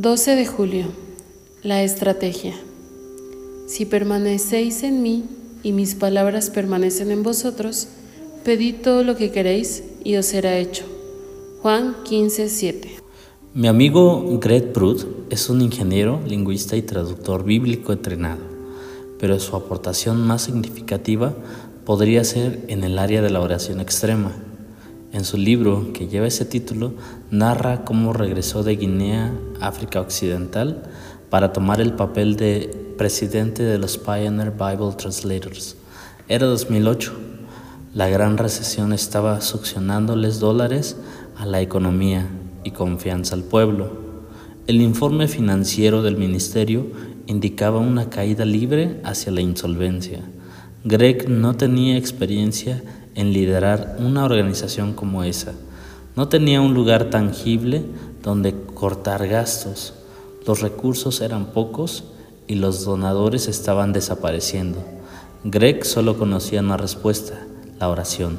12 de julio. La estrategia. Si permanecéis en mí y mis palabras permanecen en vosotros, pedid todo lo que queréis y os será hecho. Juan 15, 7. Mi amigo Greg Prud es un ingeniero, lingüista y traductor bíblico entrenado, pero su aportación más significativa podría ser en el área de la oración extrema. En su libro, que lleva ese título, narra cómo regresó de Guinea, África Occidental, para tomar el papel de presidente de los Pioneer Bible Translators. Era 2008. La gran recesión estaba succionándoles dólares a la economía y confianza al pueblo. El informe financiero del ministerio indicaba una caída libre hacia la insolvencia. Greg no tenía experiencia en liderar una organización como esa. No tenía un lugar tangible donde cortar gastos. Los recursos eran pocos y los donadores estaban desapareciendo. Greg solo conocía una respuesta, la oración.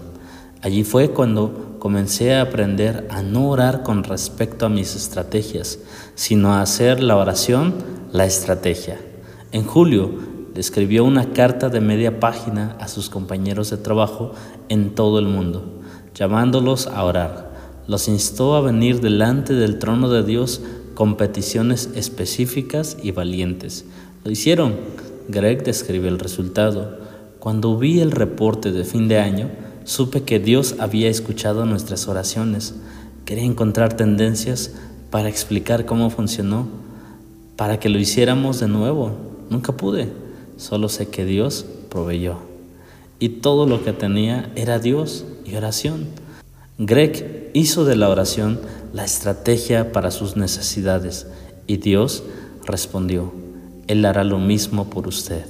Allí fue cuando comencé a aprender a no orar con respecto a mis estrategias, sino a hacer la oración la estrategia. En julio escribió una carta de media página a sus compañeros de trabajo en todo el mundo, llamándolos a orar. Los instó a venir delante del trono de Dios con peticiones específicas y valientes. Lo hicieron. Greg describe el resultado. Cuando vi el reporte de fin de año, supe que Dios había escuchado nuestras oraciones. Quería encontrar tendencias para explicar cómo funcionó, para que lo hiciéramos de nuevo. Nunca pude. Solo sé que Dios proveyó. Y todo lo que tenía era Dios y oración. Greg hizo de la oración la estrategia para sus necesidades y Dios respondió, Él hará lo mismo por usted.